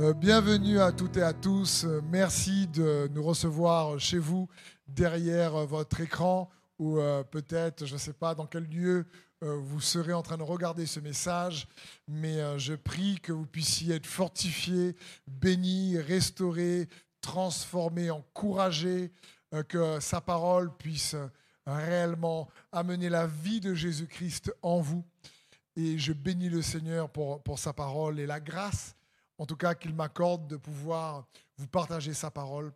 Euh, bienvenue à toutes et à tous. Merci de nous recevoir chez vous, derrière euh, votre écran, ou euh, peut-être, je ne sais pas dans quel lieu vous serez en train de regarder ce message, mais je prie que vous puissiez être fortifiés, bénis, restaurés, transformés, encouragés, que sa parole puisse réellement amener la vie de Jésus-Christ en vous. Et je bénis le Seigneur pour, pour sa parole et la grâce, en tout cas, qu'il m'accorde de pouvoir vous partager sa parole.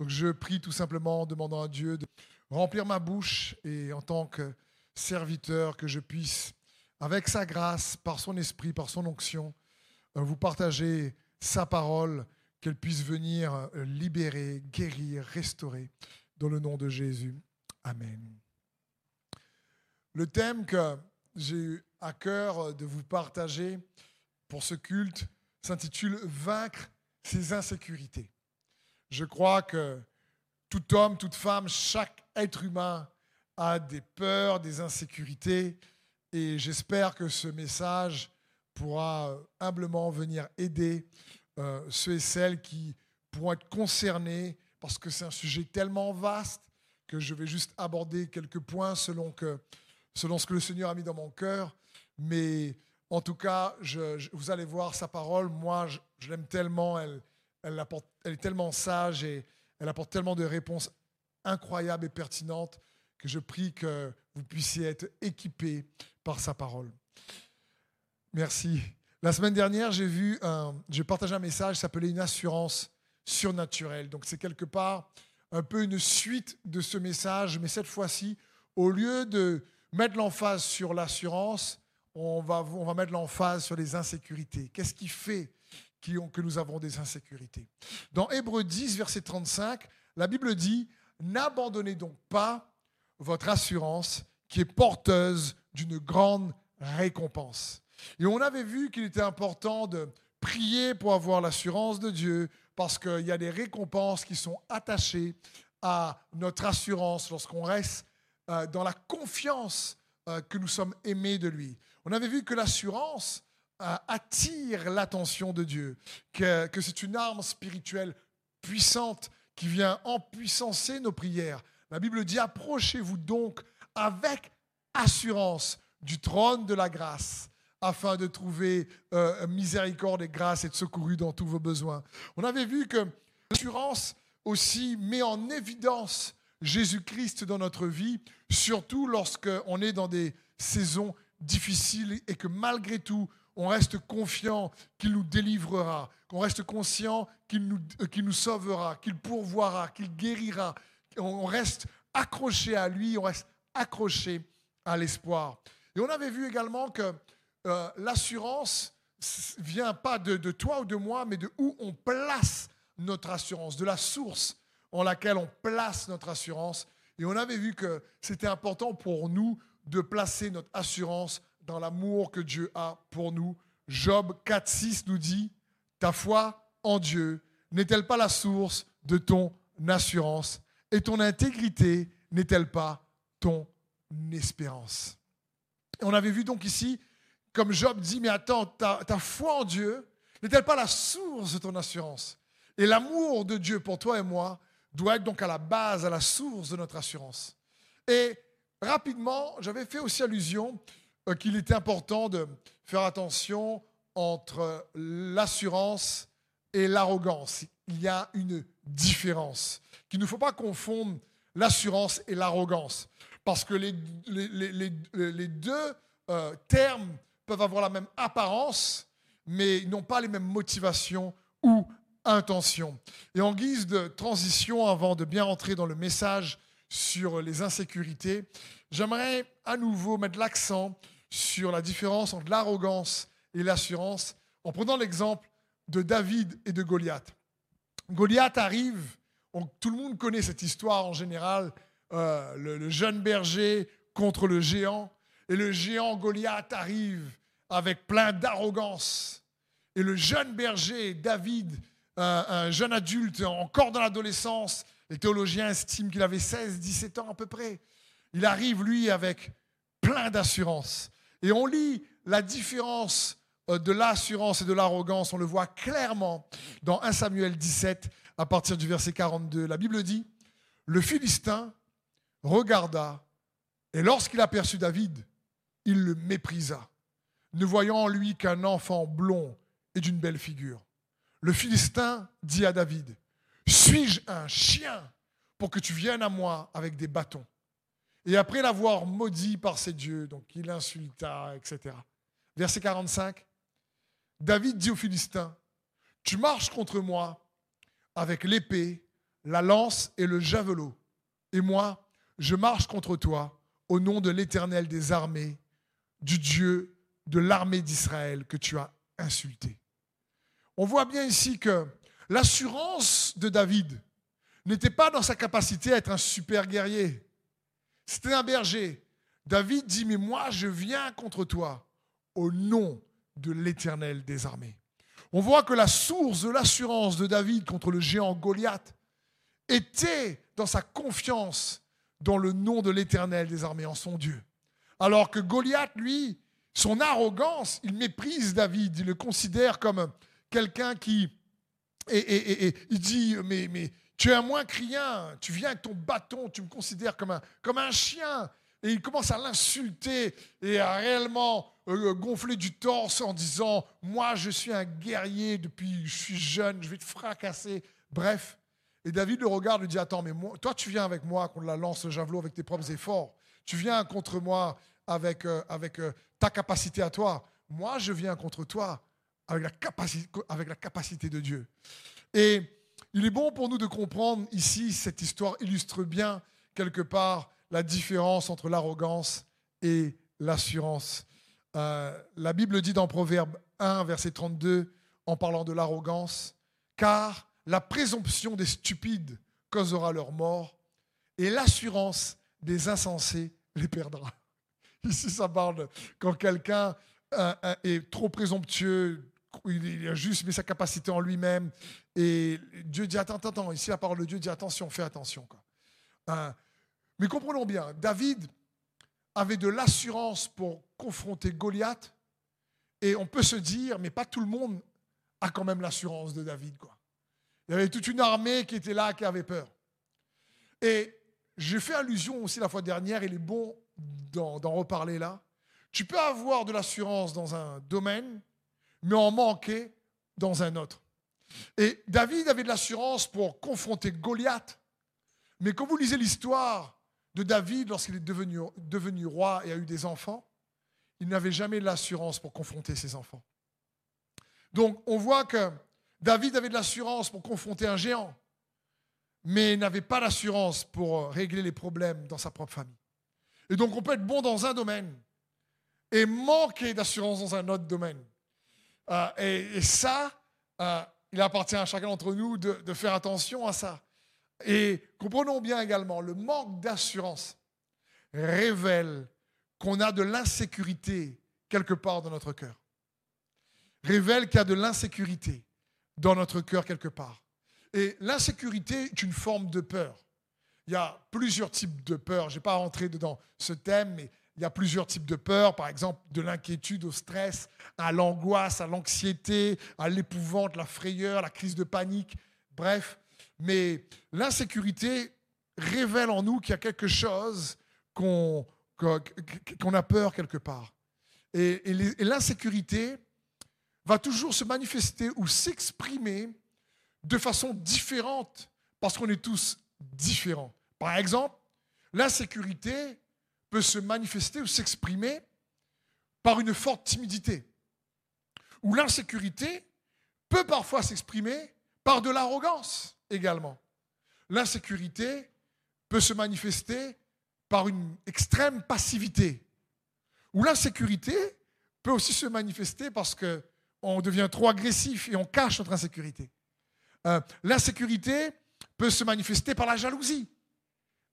Donc je prie tout simplement en demandant à Dieu de remplir ma bouche et en tant que serviteur, que je puisse, avec sa grâce, par son esprit, par son onction, euh, vous partager sa parole, qu'elle puisse venir euh, libérer, guérir, restaurer, dans le nom de Jésus. Amen. Le thème que j'ai eu à cœur de vous partager pour ce culte s'intitule Vaincre ses insécurités. Je crois que tout homme, toute femme, chaque être humain a des peurs, des insécurités, et j'espère que ce message pourra humblement venir aider euh, ceux et celles qui pourront être concernés, parce que c'est un sujet tellement vaste que je vais juste aborder quelques points selon, que, selon ce que le Seigneur a mis dans mon cœur. Mais en tout cas, vous allez voir sa parole. Moi, je, l'aime tellement. Elle, est tellement sage et elle apporte tellement de réponses incroyables et pertinentes que je prie que vous puissiez être équipés par sa parole. Merci. La semaine dernière, j'ai un, j'ai partagé un message s'appelait une assurance surnaturelle. Donc c'est quelque part un peu une suite de ce message, mais cette fois-ci, au lieu de mettre l'emphase sur l'assurance, on va, on va mettre l'emphase sur les insécurités. Qu'est-ce qui fait que nous avons des insécurités? Dans Hébreu 10, verset 35, la Bible dit, N'abandonnez donc pas votre assurance qui est porteuse d'une grande récompense. Et on avait vu qu'il était important de prier pour avoir l'assurance de Dieu parce qu'il y a des récompenses qui sont attachées à notre assurance lorsqu'on reste euh, dans la confiance euh, que nous sommes aimés de lui. On avait vu que l'assurance euh, attire l'attention de Dieu, que, c'est une arme spirituelle puissante qui vient empuissancer nos prières. La Bible dit, approchez-vous donc avec assurance du trône de la grâce afin de trouver euh, miséricorde et grâce et être secouru dans tous vos besoins. On avait vu que l'assurance aussi met en évidence Jésus-Christ dans notre vie, surtout lorsqu'on est dans des saisons difficiles et que malgré tout, on reste confiant qu'il nous délivrera, qu'on reste conscient qu'il nous, euh, nous sauvera, qu'il pourvoira, qu'il guérira. On reste accroché à lui, on reste accroché à l'espoir. Et on avait vu également que euh, l'assurance vient pas de, de toi ou de moi, mais de où on place notre assurance, de la source en laquelle on place notre assurance. Et on avait vu que c'était important pour nous de placer notre assurance dans l'amour que Dieu a pour nous. Job 4.6 nous dit, ta foi en Dieu n'est-elle pas la source de ton assurance et ton intégrité n'est-elle pas ton espérance? On avait vu donc ici, comme Job dit, mais attends, ta, ta foi en Dieu n'est-elle pas la source de ton assurance Et l'amour de Dieu pour toi et moi doit être donc à la base, à la source de notre assurance? Et rapidement, j'avais fait aussi allusion euh, qu'il était important de faire attention entre l'assurance et l'arrogance. Il y a une différence. Qu'il ne faut pas confondre l'assurance et l'arrogance. Parce que les, les- les- les- deux euh, termes peuvent avoir la même apparence, mais ils n'ont pas les mêmes motivations ou intentions. Et en guise de transition, avant de bien entrer dans le message sur les insécurités, j'aimerais à nouveau mettre l'accent sur la différence entre l'arrogance et l'assurance en prenant l'exemple de David et de Goliath. Goliath arrive, on- tout le monde connaît cette histoire en général, euh, le, jeune berger contre le géant, et le géant Goliath arrive avec plein d'arrogance. Et le jeune berger, David, un, un jeune adulte encore dans l'adolescence, les théologiens estiment qu'il avait 16-17 ans à peu près, il arrive, lui, avec plein d'assurance. Et on lit la différence euh, de l'assurance et de l'arrogance, on le voit clairement dans 1 Samuel 17 à partir du verset 42. La Bible dit, le Philistin regarda et lorsqu'il aperçut David, il le méprisa, ne voyant en lui qu'un enfant blond et d'une belle figure. Le Philistin dit à David, suis-je un chien pour que tu viennes à moi avec des bâtons? Et après l'avoir maudit par ses dieux, donc il insulta, etc. Verset 45, David dit aux Philistins, tu marches contre moi avec l'épée, la lance et le javelot, et moi, je marche contre toi au nom de l'Éternel des armées, du Dieu de l'armée d'Israël que tu as insulté. On voit bien ici que l'assurance de David n'était pas dans sa capacité à être un super guerrier. C'était un berger. David dit, mais moi je viens contre toi au nom de l'Éternel des armées. On voit que la source de l'assurance de David contre le géant Goliath était dans sa confiance dans le nom de l'Éternel des armées, en son Dieu. Alors que Goliath, lui, son arrogance, il méprise David, il le considère comme quelqu'un qui... Et, il dit, mais, mais tu es un moins criant, tu viens avec ton bâton, tu me considères comme un, chien. Et il commence à l'insulter et à réellement euh, gonfler du torse en disant, moi je suis un guerrier depuis je suis jeune, je vais te fracasser. Bref. Et David le regarde, lui dit, attends, mais toi tu viens avec moi contre la lance le javelot avec tes propres efforts. Tu viens contre moi avec, euh, euh, ta capacité à toi. Moi, je viens contre toi avec la capacité, avec la capacité de Dieu. Et il est bon pour nous de comprendre ici, cette histoire illustre bien quelque part la différence entre l'arrogance et l'assurance. Euh, la Bible dit dans Proverbe 1, verset 32, en parlant de l'arrogance, car la présomption des stupides causera leur mort, et l'assurance des insensés les perdra. Ici, ça parle quand quelqu'un euh, euh, est trop présomptueux, il a juste mis sa capacité en lui-même, et Dieu dit, attends, attends, attends. ici la parole de Dieu dit, attention, fais attention. Quoi. Euh, mais comprenons bien, David avait de l'assurance pour confronter Goliath, et on peut se dire, mais pas tout le monde a quand même l'assurance de David. Il y avait toute une armée qui était là, qui avait peur. Et j'ai fait allusion aussi la fois dernière, il est bon d'en reparler là. Tu peux avoir de l'assurance dans un domaine, mais en manquer dans un autre. Et David avait de l'assurance pour confronter Goliath. Mais quand vous lisez l'histoire de David lorsqu'il est devenu, roi et a eu des enfants, il n'avait jamais l'assurance pour confronter ses enfants. Donc on voit que David avait de l'assurance pour confronter un géant, mais n'avait pas l'assurance pour régler les problèmes dans sa propre famille. Et donc on peut être bon dans un domaine et manquer d'assurance dans un autre domaine. Euh, et, ça, euh, il appartient à chacun d'entre nous de, faire attention à ça. Et comprenons bien également, le manque d'assurance révèle qu'on a de l'insécurité quelque part dans notre cœur. Révèle qu'il y a de l'insécurité dans notre cœur quelque part. Et l'insécurité est une forme de peur. Il y a plusieurs types de peur. Je n'ai pas rentré dans ce thème, mais il y a plusieurs types de peur. Par exemple, de l'inquiétude au stress, à l'angoisse, à l'anxiété, à l'épouvante, la frayeur, la crise de panique. Bref, mais l'insécurité révèle en nous qu'il y a quelque chose qu'on a peur quelque part. Et, et l'insécurité va toujours se manifester ou s'exprimer de façon différente parce qu'on est tous différents. Par exemple, l'insécurité peut se manifester ou s'exprimer par une forte timidité. Ou l'insécurité peut parfois s'exprimer par de l'arrogance également. L'insécurité peut se manifester par une extrême passivité. Ou l'insécurité peut aussi se manifester parce qu'on devient trop agressif et on cache notre insécurité. Euh, l'insécurité peut se manifester par la jalousie.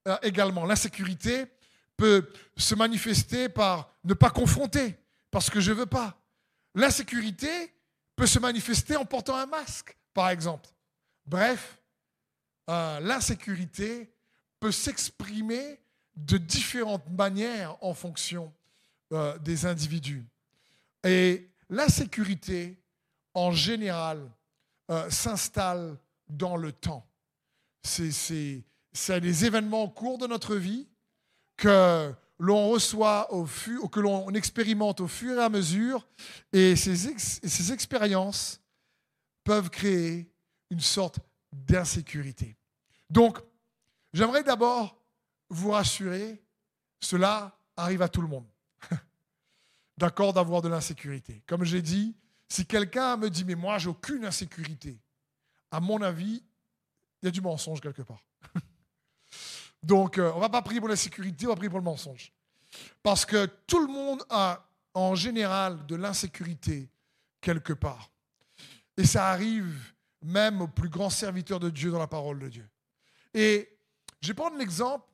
Euh, également. L'insécurité peut se manifester par ne pas confronter, parce que je ne veux pas. L'insécurité peut se manifester en portant un masque, par exemple. Bref, euh, l'insécurité peut s'exprimer de différentes manières en fonction euh, des individus. Et l'insécurité, en général, euh, s'installe dans le temps. C'est des événements au cours de notre vie que l'on reçoit au fur, que l'on expérimente au fur et à mesure, et ces, ces expériences peuvent créer une sorte d'insécurité. Donc, j'aimerais d'abord vous rassurer, cela arrive à tout le monde. D'accord d'avoir de l'insécurité. Comme j'ai dit, si quelqu'un me dit, mais moi, j'ai aucune insécurité, à mon avis, il y a du mensonge quelque part. Donc, euh, on ne va pas prier pour la sécurité, on va prier pour le mensonge. Parce que tout le monde a en général de l'insécurité quelque part. Et ça arrive même aux plus grands serviteurs de Dieu dans la parole de Dieu. Et je vais prendre l'exemple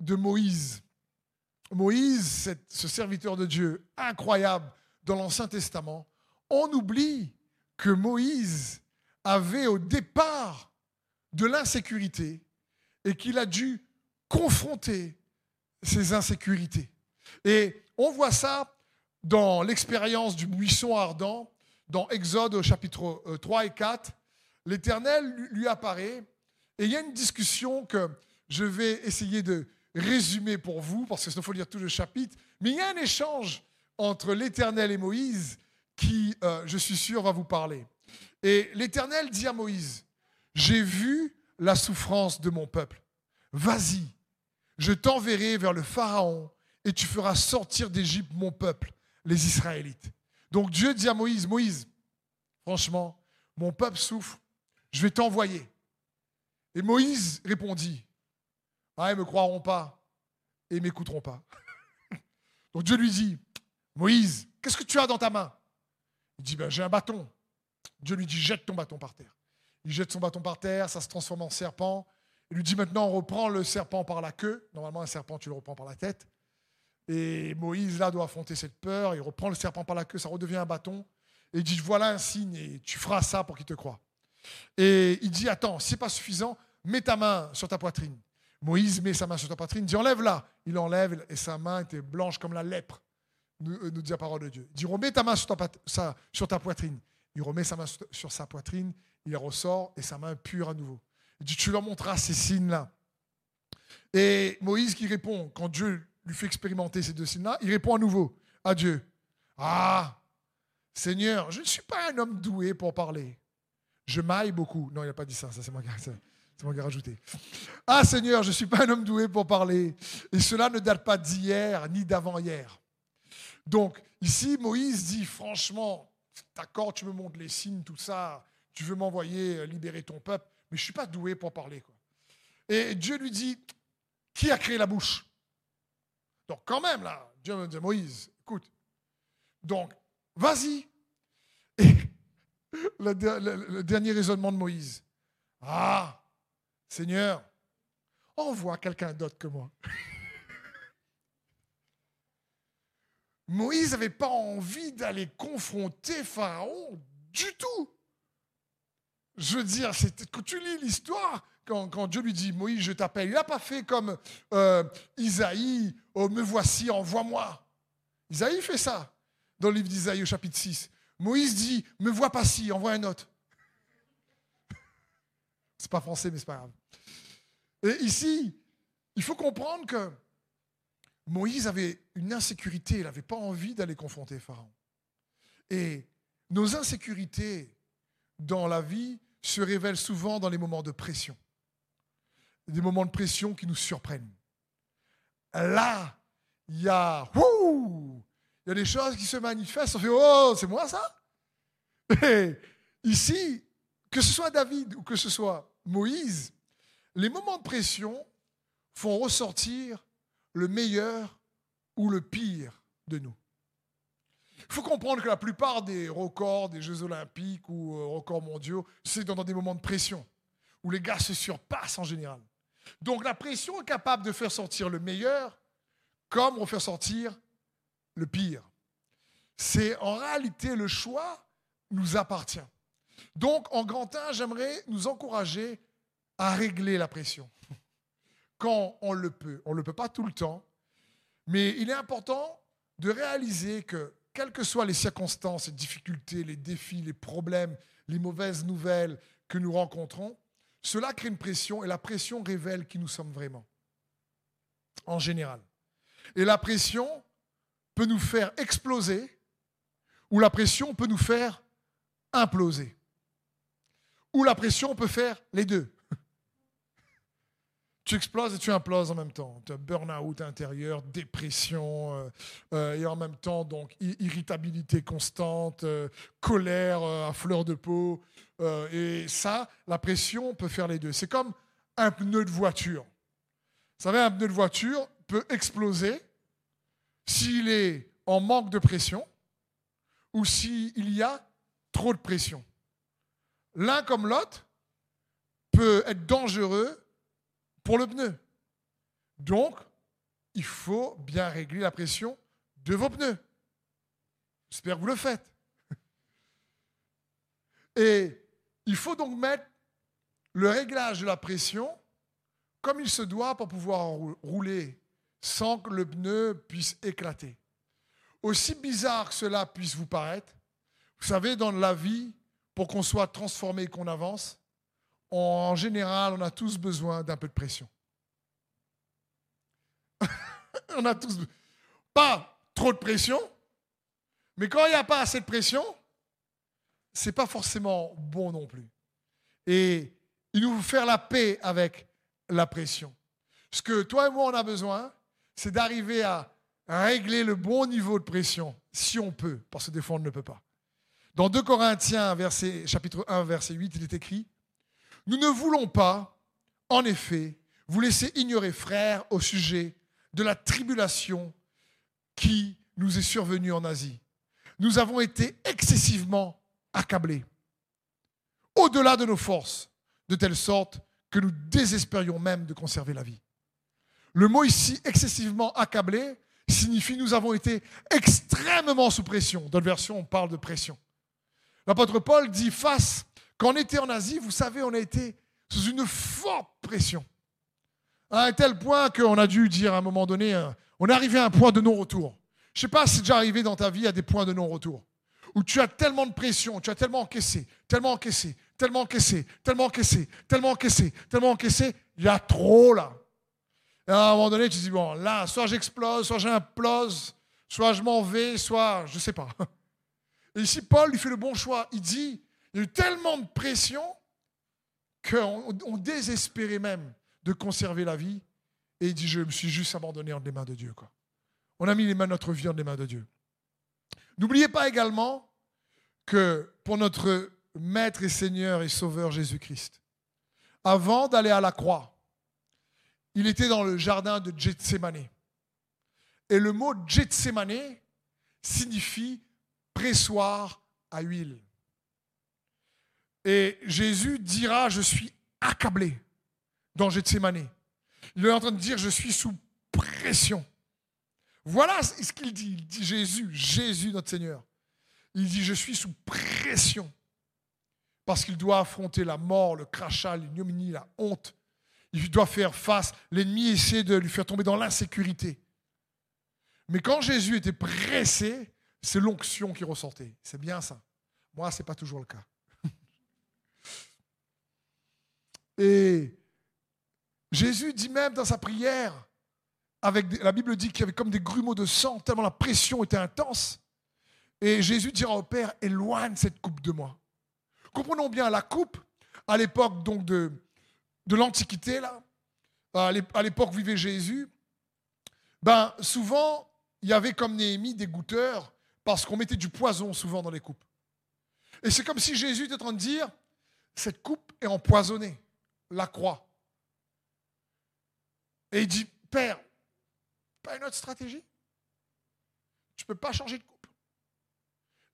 de Moïse. Moïse, ce serviteur de Dieu incroyable dans l'Ancien Testament, on oublie que Moïse avait au départ de l'insécurité et qu'il a dû confronter ces insécurités. Et on voit ça dans l'expérience du buisson ardent, dans Exode au chapitre 3 euh, et 4. L'Éternel lui apparaît et il y a une discussion que je vais essayer de résumer pour vous, parce qu'il faut lire tout le chapitre, mais il y a un échange entre l'Éternel et Moïse qui, euh, je suis sûr, va vous parler. Et l'Éternel dit à Moïse, j'ai vu la souffrance de mon peuple. Vas-y, je t'enverrai vers le Pharaon et tu feras sortir d'Égypte mon peuple, les Israélites. Donc Dieu dit à Moïse, Moïse, franchement, mon peuple souffre, je vais t'envoyer. Et Moïse répondit, ah, ils ne me croiront pas et m'écouteront pas. Donc Dieu lui dit, Moïse, qu'est-ce que tu as dans ta main? Il dit, ben, j'ai un bâton. Dieu lui dit, jette ton bâton par terre. Il jette son bâton par terre, ça se transforme en serpent. Il lui dit maintenant, on reprend le serpent par la queue. Normalement, un serpent, tu le reprends par la tête. Et Moïse, là, doit affronter cette peur. Il reprend le serpent par la queue, ça redevient un bâton. Et il dit, voilà un signe et tu feras ça pour qu'il te croie. Et il dit, attends, si ce n'est pas suffisant, mets ta main sur ta poitrine. Moïse met sa main sur ta poitrine, dit, enlève-la. Il enlève et sa main était blanche comme la lèpre, nous, euh, dit la parole de Dieu. Il dit, remets ta main sur ta, sur ta poitrine. Il remet sa main sur sa poitrine, il ressort et sa main pure à nouveau. Il dit, tu leur montreras ces signes-là. Et Moïse qui répond, quand Dieu lui fait expérimenter ces deux signes-là, il répond à nouveau à Dieu. Ah, Seigneur, je ne suis pas un homme doué pour parler. Je maille beaucoup. Non, il n'a pas dit ça, ça c'est moi, qui ai rajouté. Ah Seigneur, je ne suis pas un homme doué pour parler. Et cela ne date pas d'hier ni d'avant-hier. Donc ici, Moïse dit franchement, d'accord, tu me montres les signes, tout ça, tu veux m'envoyer libérer ton peuple, mais je ne suis pas doué pour parler. Et Dieu lui dit, qui a créé la bouche? Donc quand même, là, Dieu me dit, Moïse, écoute, donc vas-y. Et le, dernier raisonnement de Moïse. Ah, Seigneur, envoie quelqu'un d'autre que moi. Moïse n'avait pas envie d'aller confronter Pharaon du tout. Je veux dire, quand tu lis l'histoire, quand, Dieu lui dit, Moïse, je t'appelle, il n'a pas fait comme euh, Isaïe, oh, me voici, envoie-moi. Isaïe fait ça dans le livre d'Isaïe au chapitre 6. Moïse dit, me vois pas si, envoie un autre. C'est pas français, mais c'est pas grave. Et ici, il faut comprendre que Moïse avait une insécurité, il n'avait pas envie d'aller confronter Pharaon. Et nos insécurités dans la vie se révèlent souvent dans les moments de pression. Des moments de pression qui nous surprennent. Là, il y a, il y a des choses qui se manifestent, on fait Oh, c'est moi ça? Ici, que ce soit David ou que ce soit Moïse, les moments de pression font ressortir le meilleur ou le pire de nous. Il faut comprendre que la plupart des records des Jeux olympiques ou euh, records mondiaux, c'est dans des moments de pression, où les gars se surpassent en général. Donc la pression est capable de faire sortir le meilleur comme de faire sortir le pire. C'est en réalité le choix nous appartient. Donc, en grand 1, j'aimerais nous encourager à régler la pression quand on le peut. On ne le peut pas tout le temps, mais il est important de réaliser que quelles que soient les circonstances, les difficultés, les défis, les problèmes, les mauvaises nouvelles que nous rencontrons, cela crée une pression et la pression révèle qui nous sommes vraiment, en général. Et la pression peut nous faire exploser ou la pression peut nous faire imploser. Ou la pression peut faire les deux. Tu exploses et tu imploses en même temps. Tu as burn-out intérieur, dépression, euh, euh, et en même temps, donc, irritabilité constante, euh, colère à fleur de peau. et ça, la pression peut faire les deux. C'est comme un pneu de voiture. Vous savez, un pneu de voiture peut exploser s'il est en manque de pression ou s'il y a trop de pression. L'un comme l'autre peut être dangereux le pneu. Donc, il faut bien régler la pression de vos pneus. J'espère que vous le faites. Et il faut donc mettre le réglage de la pression comme il se doit pour pouvoir rouler sans que le pneu puisse éclater. Aussi bizarre que cela puisse vous paraître, vous savez, dans la vie, pour qu'on soit transformé et qu'on avance, en général, on a tous besoin d'un peu de pression. on a tous pas trop de pression, mais quand il n'y a pas assez de pression, c'est pas forcément bon non plus. Et il nous faut faire la paix avec la pression. Ce que toi et moi on a besoin, c'est d'arriver à régler le bon niveau de pression, si on peut, parce que des fois on ne peut pas. Dans 2 Corinthiens, verset, chapitre 1, verset 8, il est écrit Nous ne voulons pas, en effet, vous laisser ignorer, frères, au sujet de la tribulation qui nous est survenue en Asie. Nous avons été excessivement accablés, au-delà de nos forces, de telle sorte que nous désespérions même de conserver la vie. Le mot ici, excessivement accablé, signifie nous avons été extrêmement sous pression. Dans la version, on parle de pression. L'apôtre Paul dit face, quand on était en Asie, vous savez, on a été sous une forte pression. À tel point qu'on a dû dire à un moment donné, euh, on est arrivé à un point de non-retour. Je ne sais pas si c'est déjà arrivé dans ta vie à des points de non-retour. Où tu as tellement de pression, tu as tellement encaissé, tellement encaissé, tellement encaissé, tellement encaissé, tellement encaissé, tellement encaissé, il y a trop là. Et à un moment donné, tu te dis, bon, là, soit j'explose, soit j'implose, soit je m'en vais, soit je ne sais pas. Et ici, Paul, il fait le bon choix. Il dit, il y a eu tellement de pression qu'on désespérait même de conserver la vie. Et il dit, je me suis juste abandonné entre les mains de Dieu. On a mis les mains, notre vie entre les mains de Dieu. N'oubliez pas également que pour notre Maître et Seigneur et Sauveur Jésus-Christ, avant d'aller à la croix, il était dans le jardin de Gethsemane. Et le mot Gethsemane signifie pressoir à huile. Et Jésus dira, je suis accablé dans Gethsemane. Il est en train de dire, je suis sous pression. Voilà ce qu'il dit. Il dit Jésus, Jésus notre Seigneur. Il dit, je suis sous pression. Parce qu'il doit affronter la mort, le crachat, l'ignominie, la honte. Il doit faire face. L'ennemi essaie de lui faire tomber dans l'insécurité. Mais quand Jésus était pressé, c'est l'onction qui ressortait. C'est bien ça. Moi, ce n'est pas toujours le cas. Et Jésus dit même dans sa prière, avec la Bible dit qu'il y avait comme des grumeaux de sang, tellement la pression était intense. Et Jésus dira au Père, éloigne cette coupe de moi. Comprenons bien, la coupe, à l'époque donc de, l'Antiquité, à l'époque où vivait Jésus, ben, souvent, il y avait comme Néhémie des goûteurs parce qu'on mettait du poison souvent dans les coupes. Et c'est comme si Jésus était en train de dire, cette coupe est empoisonnée, la croix. Et il dit, Père, pas une autre stratégie Tu ne peux pas changer de coupe.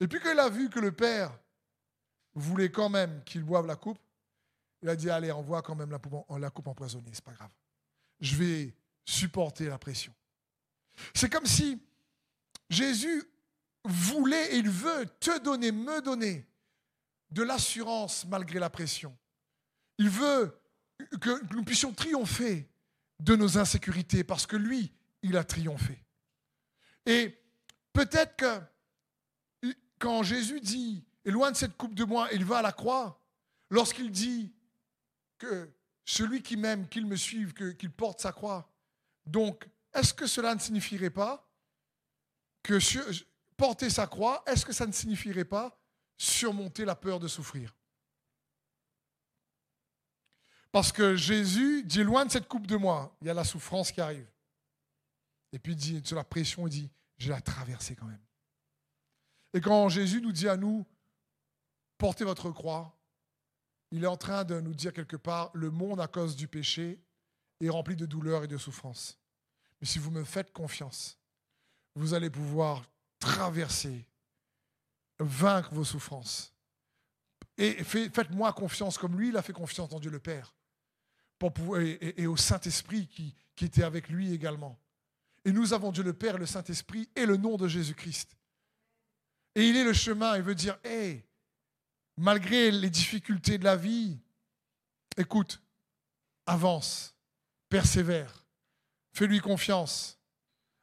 Et puis qu'il a vu que le Père voulait quand même qu'il boive la coupe, il a dit, allez, envoie quand même la coupe, la coupe empoisonnée, c'est pas grave. Je vais supporter la pression. C'est comme si Jésus voulait et il veut te donner, me donner de l'assurance malgré la pression. Il veut que nous puissions triompher de nos insécurités parce que lui, il a triomphé. Et peut-être que quand Jésus dit, de cette coupe de moi, il va à la croix, lorsqu'il dit que celui qui m'aime, qu'il me suive, qu'il porte sa croix. Donc, est-ce que cela ne signifierait pas que porter sa croix, est-ce que ça ne signifierait pas surmonter la peur de souffrir? Parce que Jésus dit loin de cette coupe de moi, il y a la souffrance qui arrive. Et puis il dit, sur la pression, il dit, je la traversée quand même. Et quand Jésus nous dit à nous, portez votre croix, il est en train de nous dire quelque part, le monde à cause du péché est rempli de douleur et de souffrance. Mais si vous me faites confiance, vous allez pouvoir traverser, vaincre vos souffrances. Et faites-moi confiance comme lui, il a fait confiance en Dieu le Père. Et, au Saint-Esprit qui, qui était avec lui également. Et nous avons Dieu le Père, le Saint-Esprit et le nom de Jésus-Christ. Et il est le chemin, il veut dire, hé, malgré les difficultés de la vie, écoute, avance, persévère, fais-lui confiance.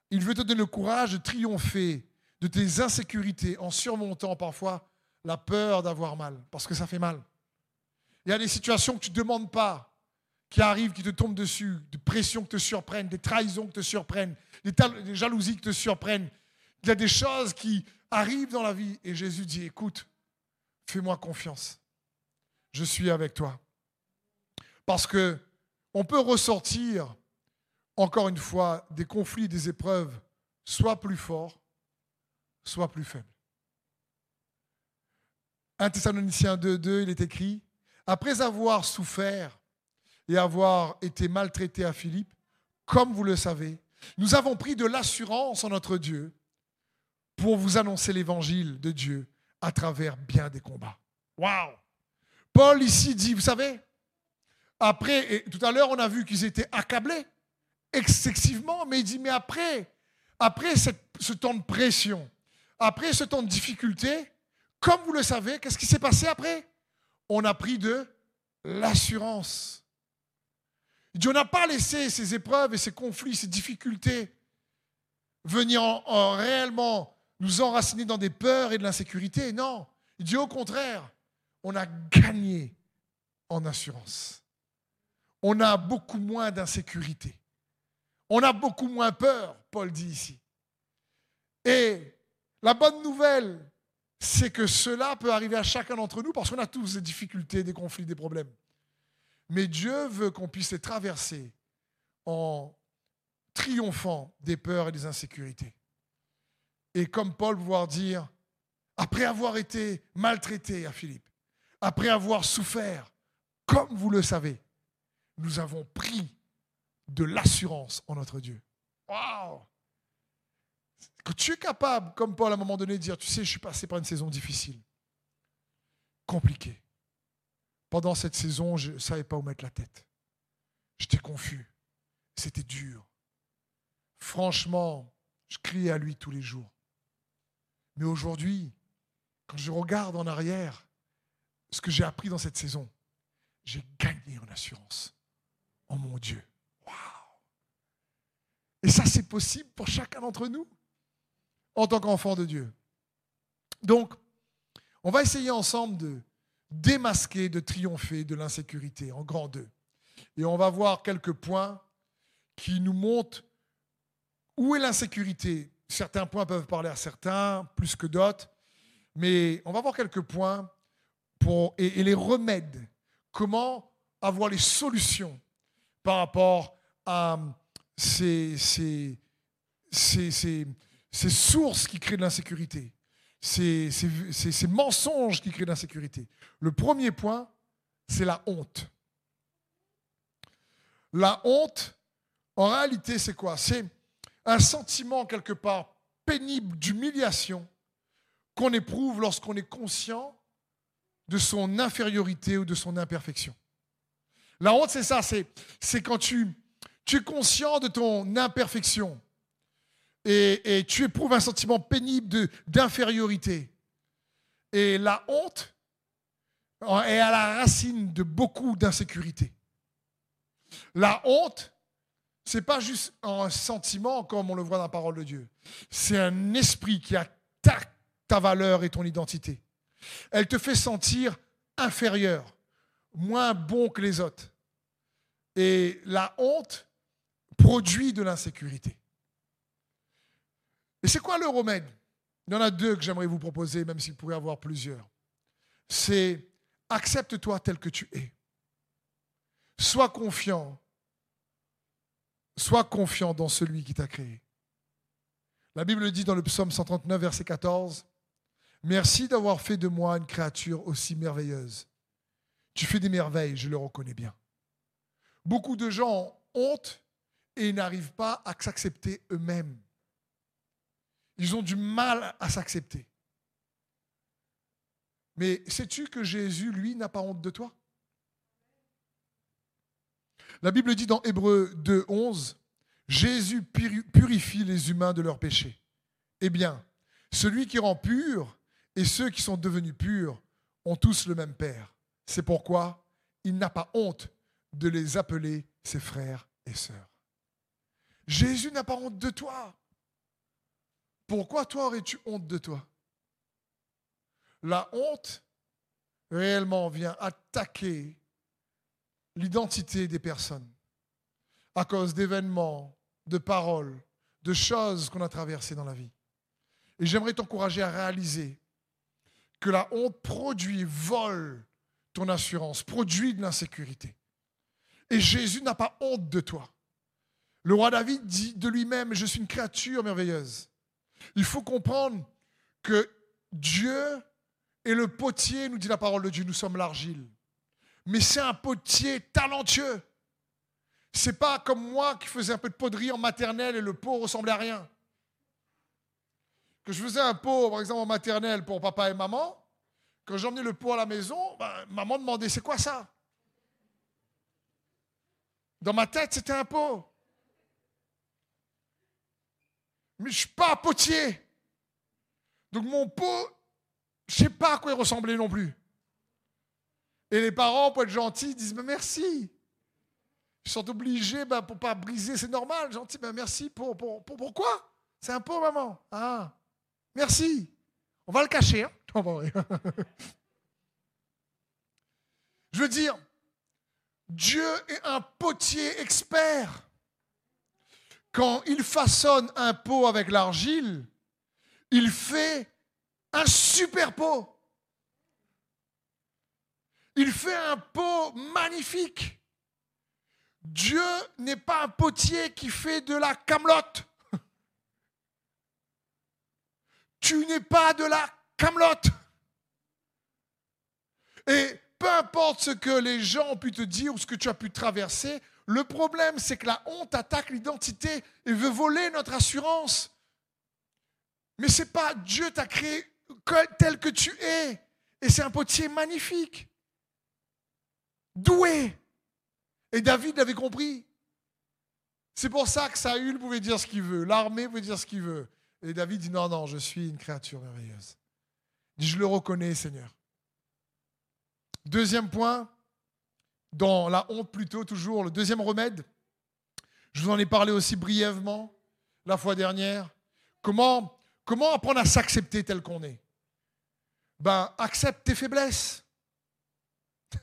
Il veut te donner le courage de triompher de tes insécurités en surmontant parfois la peur d'avoir mal, parce que ça fait mal. Il y a des situations que tu ne demandes pas, qui arrivent, qui te tombent dessus, des pressions qui te surprennent, des trahisons qui te surprennent, des jalousies qui te surprennent. Il y a des choses qui arrivent dans la vie et Jésus dit, écoute, fais-moi confiance. Je suis avec toi. Parce que on peut ressortir, encore une fois, des conflits, des épreuves, soit plus forts, soit plus faibles. 1 Thessaloniciens 2, 2, il est écrit, après avoir souffert et avoir été maltraité à Philippe, comme vous le savez, nous avons pris de l'assurance en notre Dieu pour vous annoncer l'évangile de Dieu à travers bien des combats. Waouh Paul ici dit, vous savez, après, et tout à l'heure on a vu qu'ils étaient accablés excessivement, mais il dit, mais après, après ce temps de pression, après ce temps de difficulté, comme vous le savez, qu'est-ce qui s'est passé après? On a pris de l'assurance. Dieu n'a pas laissé ces épreuves et ces conflits, ces difficultés venir en réellement nous enraciner dans des peurs et de l'insécurité. Non, il dit au contraire, on a gagné en assurance. On a beaucoup moins d'insécurité. On a beaucoup moins peur, Paul dit ici. Et la bonne nouvelle, c'est que cela peut arriver à chacun d'entre nous parce qu'on a tous des difficultés, des conflits, des problèmes. Mais Dieu veut qu'on puisse les traverser en triomphant des peurs et des insécurités et comme Paul pouvoir dire, après avoir été maltraité à Philippe, après avoir souffert, comme vous le savez, nous avons pris de l'assurance en notre Dieu. Waouh Que tu es capable, comme Paul à un moment donné, de dire, tu sais, je suis passé par une saison difficile, compliquée. Pendant cette saison, je ne savais pas où mettre la tête. J'étais confus. C'était dur. Franchement, je criais à lui tous les jours. Mais aujourd'hui, quand je regarde en arrière, ce que j'ai appris dans cette saison, j'ai gagné en assurance en mon Dieu. Waouh Et ça, c'est possible pour chacun d'entre nous en tant qu'enfant de Dieu. Donc, on va essayer ensemble de démasquer, de triompher de l'insécurité en grand deux. Et on va voir quelques points qui nous montrent où est l'insécurité Certains points peuvent parler à certains, plus que d'autres. Mais on va voir quelques points et, les remèdes. Comment avoir les solutions par rapport à ces sources qui créent de l'insécurité, ces, ces, mensonges qui créent l'insécurité. Le premier point, c'est la honte. La honte, en réalité, c'est quoi? C'est un sentiment quelque part pénible d'humiliation qu'on éprouve lorsqu'on est conscient de son infériorité ou de son imperfection. La honte, c'est ça, c'est quand tu, tu es conscient de ton imperfection et, tu éprouves un sentiment pénible d'infériorité. Et la honte est à la racine de beaucoup d'insécurité. La honte c'est pas juste un sentiment comme on le voit dans la parole de Dieu. C'est un esprit qui attaque ta valeur et ton identité. Elle te fait sentir inférieur, moins bon que les autres. Et la honte produit de l'insécurité. Et c'est quoi le remède Il y en a deux que j'aimerais vous proposer, même s'il pourrait y avoir plusieurs. C'est accepte-toi tel que tu es. Sois confiant. Sois confiant dans celui qui t'a créé. La Bible dit dans le psaume 139, verset 14, Merci d'avoir fait de moi une créature aussi merveilleuse. Tu fais des merveilles, je le reconnais bien. Beaucoup de gens ont honte et n'arrivent pas à s'accepter eux-mêmes. Ils ont du mal à s'accepter. Mais sais-tu que Jésus, lui, n'a pas honte de toi? La Bible dit dans Hébreu 2, 11, Jésus purifie les humains de leurs péchés. Eh bien, celui qui rend pur et ceux qui sont devenus purs ont tous le même Père. C'est pourquoi il n'a pas honte de les appeler ses frères et sœurs. Jésus n'a pas honte de toi. Pourquoi toi aurais-tu honte de toi? La honte réellement vient attaquer l'identité des personnes à cause d'événements, de paroles, de choses qu'on a traversées dans la vie. Et j'aimerais t'encourager à réaliser que la honte produit, vole ton assurance, produit de l'insécurité. Et Jésus n'a pas honte de toi. Le roi David dit de lui-même, je suis une créature merveilleuse. Il faut comprendre que Dieu est le potier, nous dit la parole de Dieu, nous sommes l'argile. Mais c'est un potier talentueux. C'est pas comme moi qui faisais un peu de poterie en maternelle et le pot ressemblait à rien que je faisais un pot, par exemple, en maternelle pour papa et maman, quand j'emmenais le pot à la maison, ben, maman demandait c'est quoi ça? Dans ma tête, c'était un pot. Mais je ne suis pas potier. Donc mon pot, je ne sais pas à quoi il ressemblait non plus. Et les parents, pour être gentils, disent merci. Ils sont obligés ben, pour ne pas briser, c'est normal, gentil, ben, merci pour, pour, pour pourquoi C'est un pot, maman. Ah. Merci. On va le cacher. Hein Je veux dire, Dieu est un potier expert. Quand il façonne un pot avec l'argile, il fait un super pot. Il fait un pot magnifique. Dieu n'est pas un potier qui fait de la camelote. tu n'es pas de la camelote. Et peu importe ce que les gens ont pu te dire ou ce que tu as pu traverser, le problème, c'est que la honte attaque l'identité et veut voler notre assurance. Mais c'est pas Dieu t'a créé tel que tu es. Et c'est un potier magnifique. Doué. Et David l'avait compris. C'est pour ça que Saül pouvait dire ce qu'il veut. L'armée pouvait dire ce qu'il veut. Et David dit, non, non, je suis une créature merveilleuse. je le reconnais, Seigneur. Deuxième point, dans la honte plutôt, toujours, le deuxième remède, je vous en ai parlé aussi brièvement la fois dernière. Comment, comment apprendre à s'accepter tel qu'on est? Ben, accepte tes faiblesses.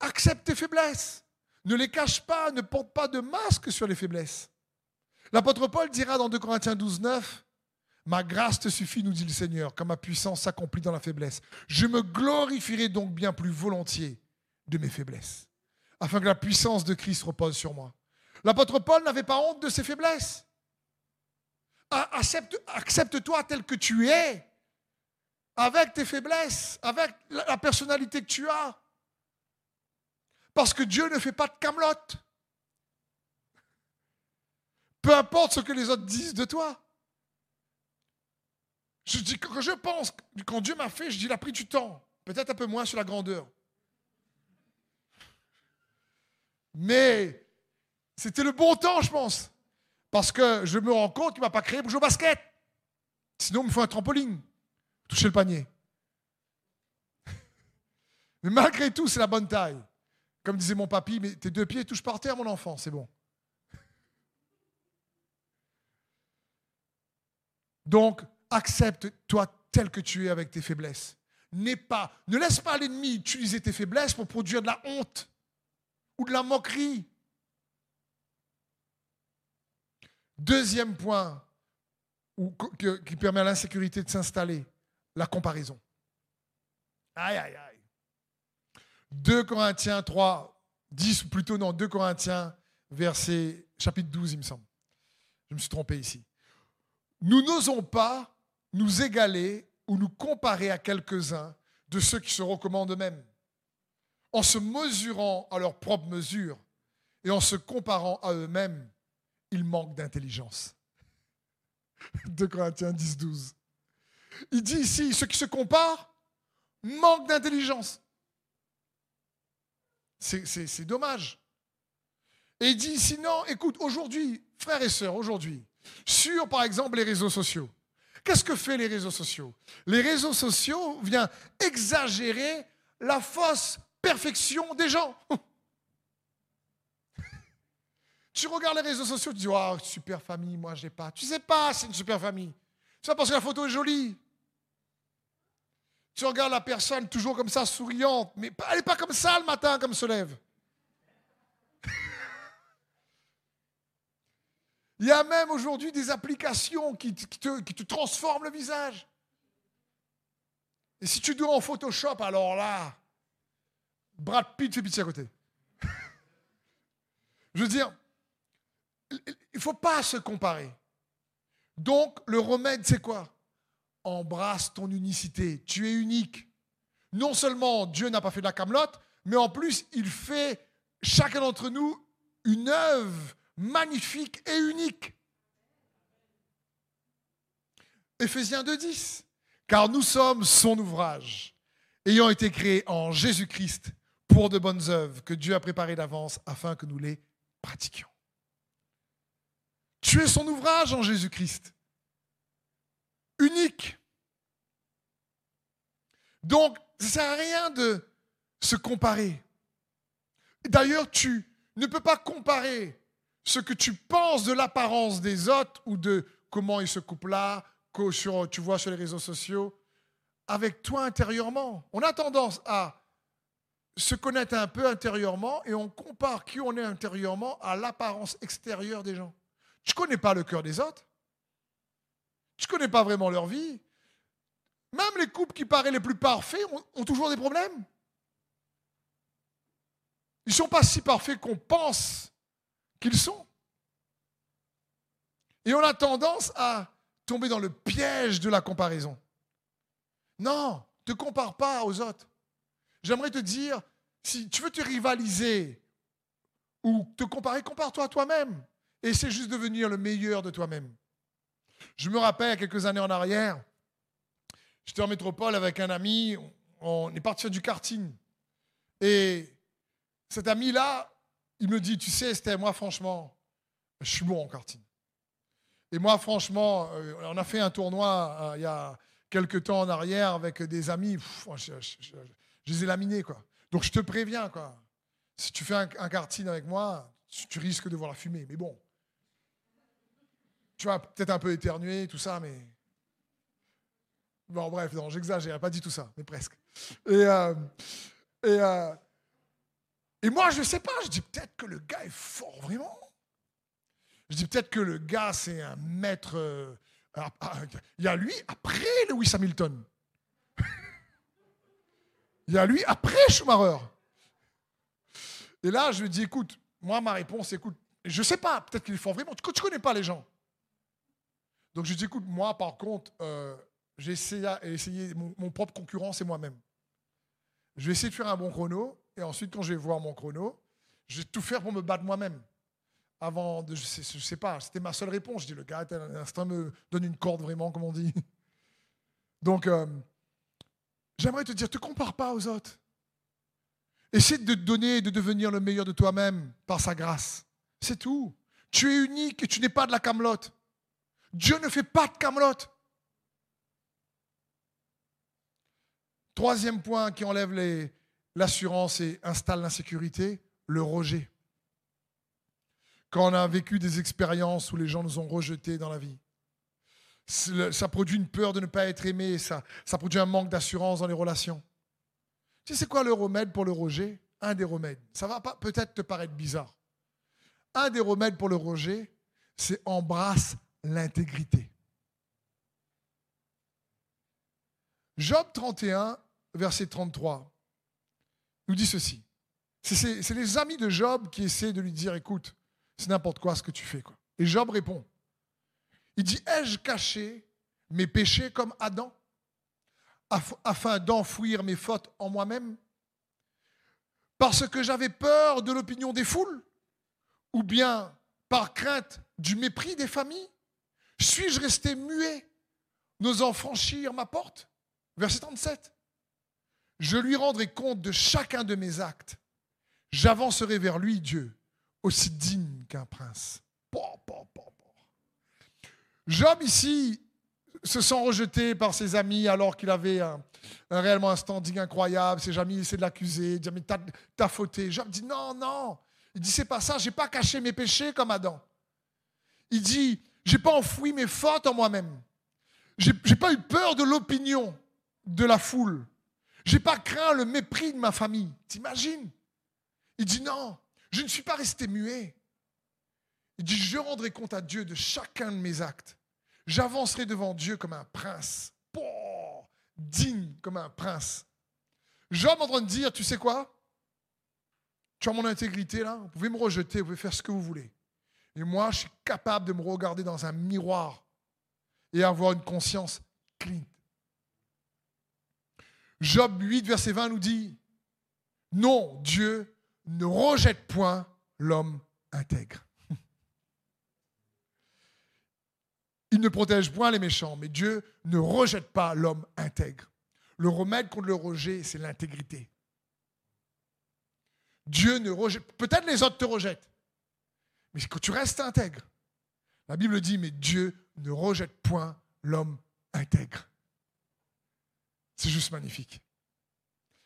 accepte tes faiblesses. Ne les cache pas, ne porte pas de masque sur les faiblesses. L'apôtre Paul dira dans 2 Corinthiens 12, 9, Ma grâce te suffit, nous dit le Seigneur, quand ma puissance s'accomplit dans la faiblesse. Je me glorifierai donc bien plus volontiers de mes faiblesses, afin que la puissance de Christ repose sur moi. L'apôtre Paul n'avait pas honte de ses faiblesses. Accepte-toi tel que tu es, avec tes faiblesses, avec la personnalité que tu as. Parce que Dieu ne fait pas de camelote. Peu importe ce que les autres disent de toi. Je dis, quand je pense, quand Dieu m'a fait, je dis, il a pris du temps. Peut-être un peu moins sur la grandeur. Mais c'était le bon temps, je pense. Parce que je me rends compte qu'il ne m'a pas créé pour jouer au basket. Sinon, il me faut un trampoline. Toucher le panier. Mais malgré tout, c'est la bonne taille. Comme disait mon papy, mais tes deux pieds touchent par terre, mon enfant, c'est bon. Donc, accepte-toi tel que tu es avec tes faiblesses. pas, ne laisse pas l'ennemi utiliser tes faiblesses pour produire de la honte ou de la moquerie. Deuxième point qui permet à l'insécurité de s'installer, la comparaison. Aïe, aïe, aïe. 2 Corinthiens 3, 10, ou plutôt non, 2 Corinthiens, verset, chapitre 12, il me semble. Je me suis trompé ici. Nous n'osons pas nous égaler ou nous comparer à quelques-uns de ceux qui se recommandent eux-mêmes, en se mesurant à leur propre mesure et en se comparant à eux-mêmes, ils manquent d'intelligence. 2 Corinthiens 10, 12. Il dit ici, ceux qui se comparent manquent d'intelligence. C'est dommage. Et il dit sinon, écoute, aujourd'hui, frères et sœurs, aujourd'hui, sur par exemple les réseaux sociaux, qu'est-ce que fait les réseaux sociaux? Les réseaux sociaux viennent exagérer la fausse perfection des gens. tu regardes les réseaux sociaux, tu dis, oh, super famille, moi j'ai pas. Tu sais pas, c'est une super famille. C'est parce que la photo est jolie. Tu regardes la personne toujours comme ça, souriante, mais elle n'est pas comme ça le matin, comme se lève. Il y a même aujourd'hui des applications qui, te, transforment le visage. Et si tu dois en Photoshop, alors là, Brad Pitt fait pitié à côté. Je veux dire, il ne faut pas se comparer. Donc, le remède, c'est quoi? Embrasse ton unicité. Tu es unique. Non seulement Dieu n'a pas fait de la camelote, mais en plus, il fait chacun d'entre nous une œuvre magnifique et unique. Éphésiens 2.10. Car nous sommes son ouvrage, ayant été créés en Jésus-Christ pour de bonnes œuvres que Dieu a préparées d'avance afin que nous les pratiquions. Tu es son ouvrage en Jésus-Christ unique. Donc, ça ne sert à rien de se comparer. D'ailleurs, tu ne peux pas comparer ce que tu penses de l'apparence des autres ou de comment ils se coupent là, que tu vois sur les réseaux sociaux, avec toi intérieurement. On a tendance à se connaître un peu intérieurement et on compare qui on est intérieurement à l'apparence extérieure des gens. Tu ne connais pas le cœur des autres. Tu ne connais pas vraiment leur vie. Même les couples qui paraissent les plus parfaits ont, toujours des problèmes. Ils ne sont pas si parfaits qu'on pense qu'ils sont. Et on a tendance à tomber dans le piège de la comparaison. Non, ne te compare pas aux autres. J'aimerais te dire, si tu veux te rivaliser ou te comparer, compare-toi à toi-même. Et essaie juste de devenir le meilleur de toi-même. Je me rappelle, quelques années en arrière, j'étais en métropole avec un ami, on est parti faire du karting. Et cet ami-là, il me dit, tu sais, c'était moi, franchement, je suis bon en karting. Et moi, franchement, euh, on a fait un tournoi euh, il y a quelques temps en arrière avec des amis. Les ai laminés, quoi. Donc, je te préviens, quoi. Si tu fais un, un avec moi, tu risques de voir la fumée. Mais bon, tu vois, peut-être un peu éternué, tout ça, mais. Bon, bref, non, j'exagère, pas dit tout ça, mais presque. Et, euh, et, euh, et moi, je ne sais pas, je dis peut-être que le gars est fort, vraiment. Je dis peut-être que le gars, c'est un maître. Euh, il y a lui après Lewis Hamilton. Il y a lui après Schumacher. Et là, je lui dis, écoute, moi, ma réponse, écoute, je ne sais pas, peut-être qu'il est fort vraiment. Tu ne connais pas les gens. Donc je dis, écoute, moi, par contre, euh, j'ai essayé, mon, propre concurrent, c'est moi-même. Je vais essayer de faire un bon chrono, et ensuite, quand je vais voir mon chrono, je vais tout faire pour me battre moi-même. Avant de, je sais, sais pas, c'était ma seule réponse. Je dis, le gars, l'instinct me donne une corde vraiment, comme on dit. Donc, euh, j'aimerais te dire, te compare pas aux autres. Essaie de te donner et de devenir le meilleur de toi-même par sa grâce. C'est tout. Tu es unique et tu n'es pas de la camelote. Dieu ne fait pas de camelote. Troisième point qui enlève l'assurance et installe l'insécurité, le rejet. Quand on a vécu des expériences où les gens nous ont rejetés dans la vie. Ça produit une peur de ne pas être aimé, ça, produit un manque d'assurance dans les relations. Tu sais, c'est quoi le remède pour le rejet? Un des remèdes. Ça va peut-être te paraître bizarre. Un des remèdes pour le rejet, c'est embrasse l'intégrité. Job 31, verset 33, nous dit ceci. C'est les amis de Job qui essaient de lui dire, écoute, c'est n'importe quoi ce que tu fais. Et Job répond, il dit, ai-je caché mes péchés comme Adam afin d'enfouir mes fautes en moi-même? Parce que j'avais peur de l'opinion des foules Ou bien par crainte du mépris des familles? Suis-je resté muet, n'osant franchir ma porte? Verset 37. Je lui rendrai compte de chacun de mes actes. J'avancerai vers lui, Dieu, aussi digne qu'un prince. Job ici se sent rejeté par ses amis alors qu'il avait un, réellement un standing incroyable. Ses amis essaient de l'accuser, dire mais t'as fauté. Job dit non, non. Il dit c'est pas ça, j'ai pas caché mes péchés comme Adam. Il dit j'ai pas enfoui mes fautes en moi-même. J'ai pas eu peur de l'opinion de la foule. J'ai pas craint le mépris de ma famille. T'imagines? Il dit non, je ne suis pas resté muet. Il dit je rendrai compte à Dieu de chacun de mes actes. J'avancerai devant Dieu comme un prince, digne comme un prince. Job en train de dire, tu sais quoi? Tu as mon intégrité là, vous pouvez me rejeter, vous pouvez faire ce que vous voulez. Et moi, je suis capable de me regarder dans un miroir et avoir une conscience clean. Job 8, verset 20 nous dit, non, Dieu ne rejette point l'homme intègre. Il ne protège point les méchants, mais Dieu ne rejette pas l'homme intègre. Le remède contre le rejet, c'est l'intégrité. Dieu ne rejette. Peut-être les autres te rejettent, mais quand tu restes intègre, la Bible dit, mais Dieu ne rejette point l'homme intègre. C'est juste magnifique.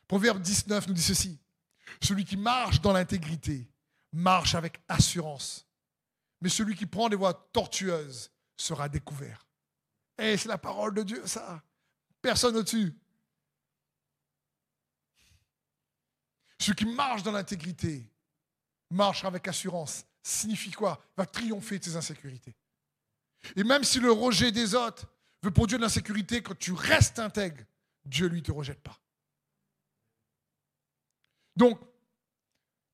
Proverbe 19 nous dit ceci. Celui qui marche dans l'intégrité marche avec assurance. Mais celui qui prend des voies tortueuses sera découvert. Et c'est la parole de Dieu, ça? Personne au-dessus. Celui qui marche dans l'intégrité marche avec assurance. Signifie quoi? Va triompher de ses insécurités. Et même si le rejet des autres veut produire de l'insécurité, quand tu restes intègre, Dieu, lui, ne te rejette pas. Donc,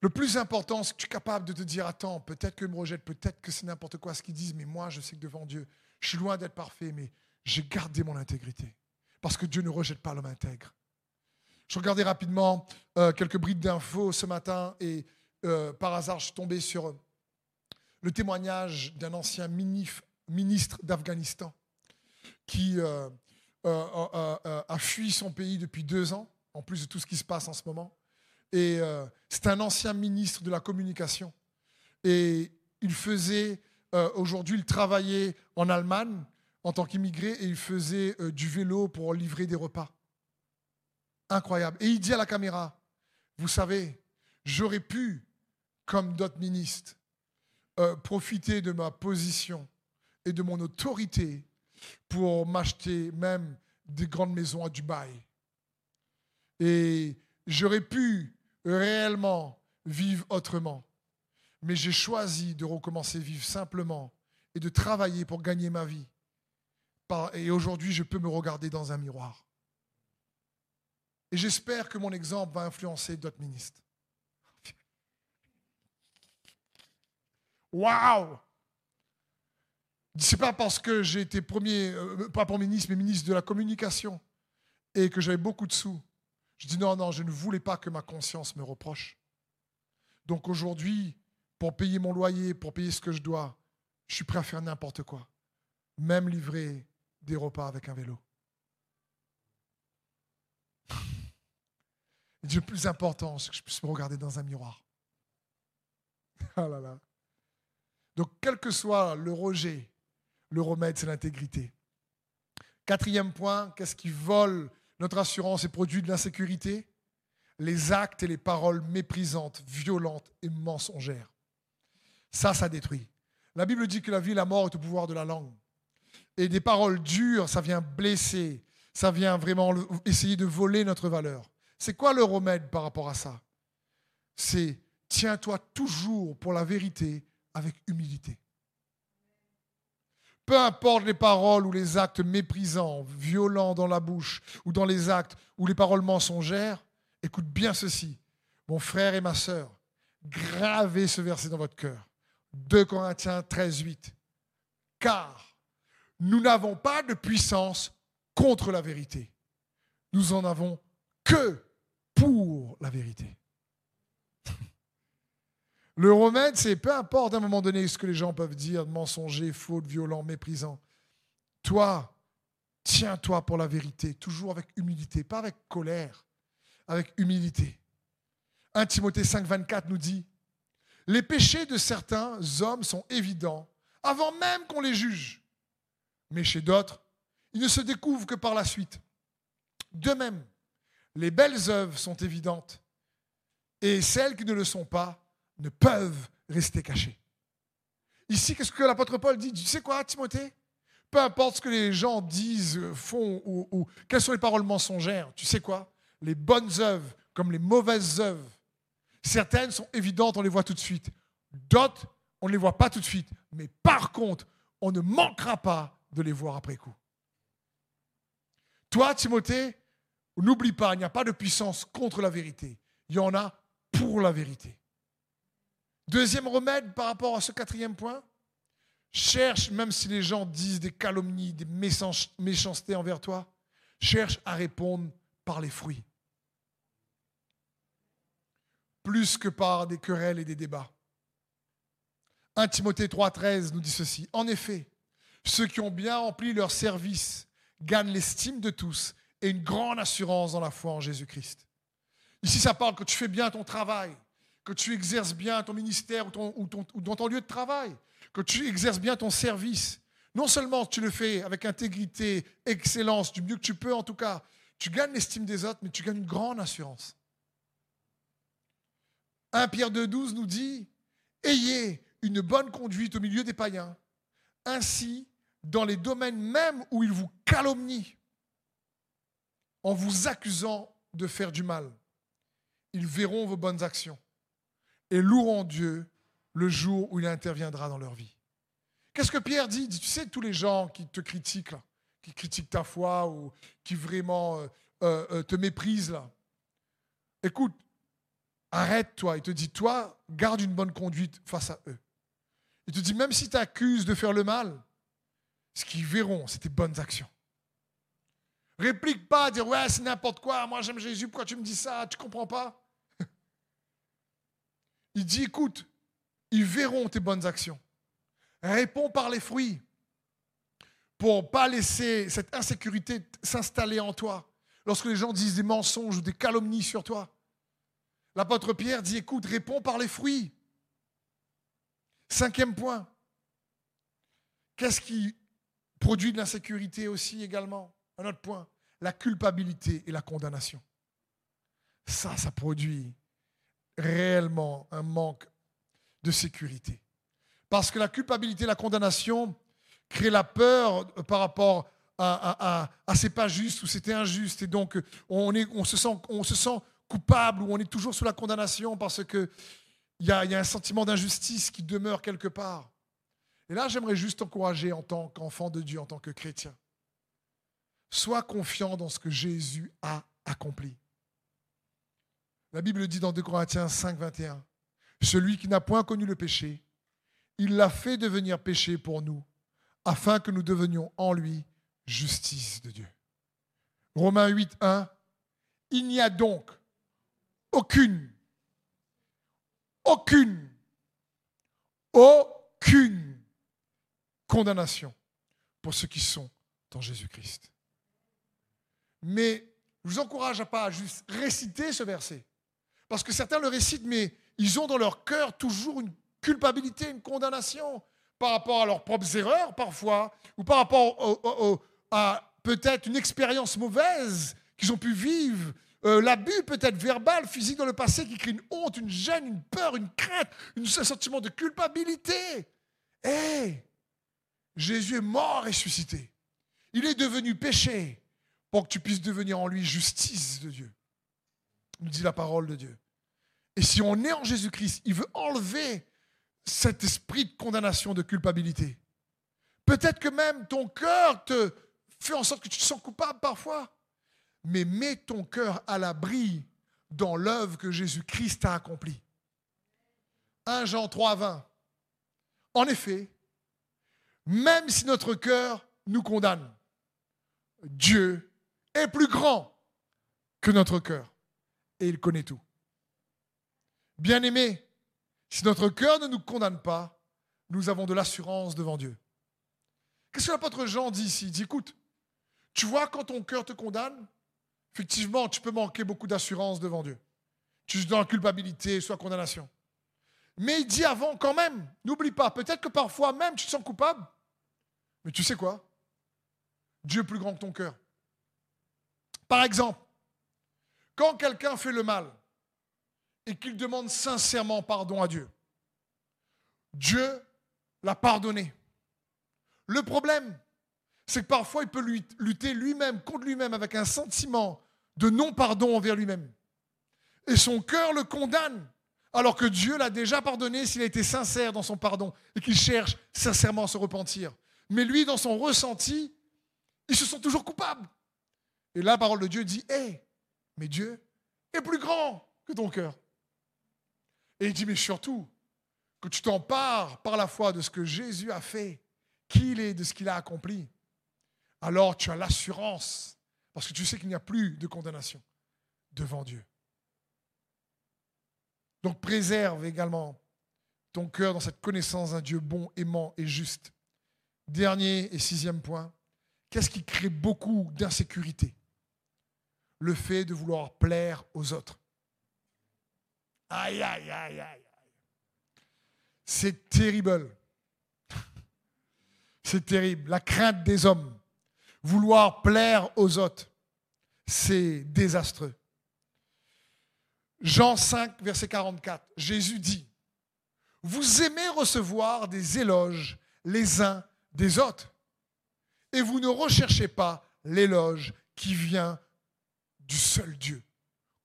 le plus important, c'est que tu es capable de te dire, attends, peut-être qu'ils me rejettent, peut-être que c'est n'importe quoi ce qu'ils disent, mais moi, je sais que devant Dieu, je suis loin d'être parfait, mais j'ai gardé mon intégrité. Parce que Dieu ne rejette pas l'homme intègre. Je regardais rapidement euh, quelques brides d'infos ce matin et euh, par hasard, je suis tombé sur le témoignage d'un ancien ministre d'Afghanistan qui euh, a fui son pays depuis deux ans, en plus de tout ce qui se passe en ce moment. Et euh, c'est un ancien ministre de la communication. Et il faisait, euh, aujourd'hui, il travaillait en Allemagne en tant qu'immigré et il faisait euh, du vélo pour livrer des repas. Incroyable. Et il dit à la caméra, vous savez, j'aurais pu, comme d'autres ministres, profiter de ma position et de mon autorité pour m'acheter même des grandes maisons à Dubaï. Et j'aurais pu réellement vivre autrement. Mais j'ai choisi de recommencer à vivre simplement et de travailler pour gagner ma vie. Et aujourd'hui, je peux me regarder dans un miroir. Et j'espère que mon exemple va influencer d'autres ministres. Waouh C'est pas parce que j'ai été premier, euh, pas pour ministre, mais ministre de la communication et que j'avais beaucoup de sous je dis non, non, je ne voulais pas que ma conscience me reproche. Donc aujourd'hui, pour payer mon loyer, pour payer ce que je dois, je suis prêt à faire n'importe quoi. Même livrer des repas avec un vélo. le plus important, c'est que je puisse me regarder dans un miroir. Ah là là. Donc, quel que soit le rejet, le remède, c'est l'intégrité. Quatrième point, qu'est-ce qui vole notre assurance est produit de l'insécurité, les actes et les paroles méprisantes, violentes et mensongères. Ça, ça détruit. La Bible dit que la vie et la mort est au pouvoir de la langue. Et des paroles dures, ça vient blesser, ça vient vraiment essayer de voler notre valeur. C'est quoi le remède par rapport à ça? C'est tiens-toi toujours pour la vérité avec humilité. Peu importe les paroles ou les actes méprisants, violents dans la bouche, ou dans les actes ou les paroles mensongères, écoute bien ceci, mon frère et ma sœur, gravez ce verset dans votre cœur. 2 Corinthiens 13, 8. Car nous n'avons pas de puissance contre la vérité. Nous en avons que pour la vérité. Le remède, c'est peu importe à un moment donné ce que les gens peuvent dire, mensonger, faute, violent, méprisant. Toi, tiens-toi pour la vérité, toujours avec humilité, pas avec colère, avec humilité. 1 Timothée 5, 24 nous dit Les péchés de certains hommes sont évidents avant même qu'on les juge. Mais chez d'autres, ils ne se découvrent que par la suite. De même, les belles œuvres sont évidentes et celles qui ne le sont pas ne peuvent rester cachées. Ici, qu'est-ce que l'apôtre Paul dit? Tu sais quoi, Timothée? Peu importe ce que les gens disent, font ou quelles sont les paroles mensongères, tu sais quoi? Les bonnes œuvres comme les mauvaises œuvres, certaines sont évidentes, on les voit tout de suite. D'autres, on ne les voit pas tout de suite. Mais par contre, on ne manquera pas de les voir après coup. Toi, Timothée, n'oublie pas, il n'y a pas de puissance contre la vérité. Il y en a pour la vérité. Deuxième remède par rapport à ce quatrième point, cherche, même si les gens disent des calomnies, des méchancetés envers toi, cherche à répondre par les fruits. Plus que par des querelles et des débats. 1 Timothée 3,13 nous dit ceci. En effet, ceux qui ont bien rempli leur service gagnent l'estime de tous et une grande assurance dans la foi en Jésus-Christ. Ici, ça parle que tu fais bien ton travail, que tu exerces bien ton ministère ou, dans ton lieu de travail, que tu exerces bien ton service. Non seulement tu le fais avec intégrité, excellence, du mieux que tu peux en tout cas, tu gagnes l'estime des autres, mais tu gagnes une grande assurance. 1 Pierre 2,12 nous dit Ayez une bonne conduite au milieu des païens, ainsi dans les domaines même où ils vous calomnient, en vous accusant de faire du mal. Ils verront vos bonnes actions et loueront Dieu le jour où il interviendra dans leur vie. Qu'est-ce que Pierre dit, Tu sais, tous les gens qui te critiquent, qui critiquent ta foi ou qui vraiment euh, euh, euh, te méprisent, écoute, arrête-toi. Il te dit, toi, garde une bonne conduite face à eux. Il te dit, même si tu accuses de faire le mal, ce qu'ils verront, c'est tes bonnes actions. Réplique pas, dire, ouais, c'est n'importe quoi, moi j'aime Jésus, pourquoi tu me dis ça, tu comprends pas? Il dit, écoute, ils verront tes bonnes actions. Réponds par les fruits pour ne pas laisser cette insécurité s'installer en toi. Lorsque les gens disent des mensonges ou des calomnies sur toi, l'apôtre Pierre dit, écoute, réponds par les fruits. Cinquième point. Qu'est-ce qui produit de l'insécurité aussi également? Un autre point. La culpabilité et la condamnation. Ça, ça produit réellement un manque de sécurité. Parce que la culpabilité la condamnation créent la peur par rapport à, à, c'est pas juste ou c'était injuste. Et donc, on, est, on, se sent, on se sent coupable ou on est toujours sous la condamnation parce qu'il y a, y a un sentiment d'injustice qui demeure quelque part. Et là, j'aimerais juste t'encourager en tant qu'enfant de Dieu, en tant que chrétien. Sois confiant dans ce que Jésus a accompli. La Bible dit dans 2 Corinthiens 5, 21, Celui qui n'a point connu le péché, il l'a fait devenir péché pour nous, afin que nous devenions en lui justice de Dieu. Romains 8, 1, Il n'y a donc aucune, aucune, aucune condamnation pour ceux qui sont dans Jésus-Christ. Mais je vous encourage à pas juste réciter ce verset, parce que certains le récitent, mais ils ont dans leur cœur toujours une culpabilité, une condamnation par rapport à leurs propres erreurs parfois, ou par rapport à peut-être une expérience mauvaise qu'ils ont pu vivre, euh, l'abus peut-être verbal, physique dans le passé qui crée une honte, une gêne, une peur, une crainte, un sentiment de culpabilité. Hé, Jésus est mort et ressuscité. Il est devenu péché pour que tu puisses devenir en lui justice de Dieu. Nous dit la parole de Dieu. Et si on est en Jésus-Christ, il veut enlever cet esprit de condamnation, de culpabilité. Peut-être que même ton cœur te fait en sorte que tu te sens coupable parfois. Mais mets ton cœur à l'abri dans l'œuvre que Jésus-Christ a accomplie. 1 Jean 3, 20. En effet, même si notre cœur nous condamne, Dieu est plus grand que notre cœur il connaît tout. Bien-aimés, si notre cœur ne nous condamne pas, nous avons de l'assurance devant Dieu. Qu'est-ce que l'apôtre Jean dit ici? Il dit, écoute, tu vois, quand ton cœur te condamne, effectivement, tu peux manquer beaucoup d'assurance devant Dieu. Tu es dans la culpabilité, soit condamnation. Mais il dit avant, quand même, n'oublie pas, peut-être que parfois même tu te sens coupable, mais tu sais quoi? Dieu est plus grand que ton cœur. Par exemple, quand quelqu'un fait le mal et qu'il demande sincèrement pardon à Dieu, Dieu l'a pardonné. Le problème, c'est que parfois il peut lutter lui-même contre lui-même avec un sentiment de non-pardon envers lui-même. Et son cœur le condamne, alors que Dieu l'a déjà pardonné s'il a été sincère dans son pardon et qu'il cherche sincèrement à se repentir. Mais lui, dans son ressenti, il se sent toujours coupable. Et la parole de Dieu dit, hé, mais Dieu est plus grand que ton cœur. Et il dit, mais surtout, que tu t'empares par la foi de ce que Jésus a fait, qu'il est, de ce qu'il a accompli. Alors tu as l'assurance, parce que tu sais qu'il n'y a plus de condamnation devant Dieu. Donc préserve également ton cœur dans cette connaissance d'un Dieu bon, aimant et juste. Dernier et sixième point, qu'est-ce qui crée beaucoup d'insécurité? Le fait de vouloir plaire aux autres. Aïe, aïe, aïe, aïe. C'est terrible. C'est terrible. La crainte des hommes. Vouloir plaire aux autres. C'est désastreux. Jean 5, verset 44, Jésus dit, Vous aimez recevoir des éloges les uns des autres, et vous ne recherchez pas l'éloge qui vient du seul Dieu.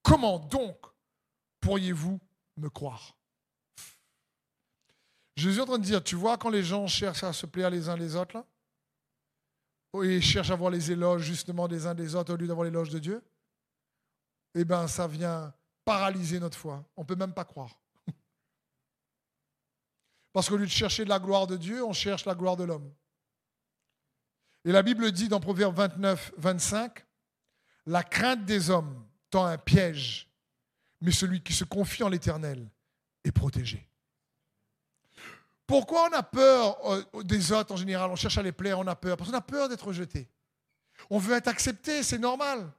Comment donc pourriez-vous me croire? Jésus est en train de dire, tu vois, quand les gens cherchent à se plaire les uns les autres, là, et cherchent à avoir les éloges justement des uns des autres au lieu d'avoir l'éloge de Dieu, eh bien, ça vient paralyser notre foi. On ne peut même pas croire. Parce qu'au lieu de chercher la gloire de Dieu, on cherche la gloire de l'homme. Et la Bible dit dans Proverbe 29, 25, La crainte des hommes tend un piège, mais celui qui se confie en l'Éternel est protégé. Pourquoi on a peur euh, des autres en général? On cherche à les plaire, on a peur. Parce qu'on a peur d'être rejeté. On veut être accepté, c'est normal.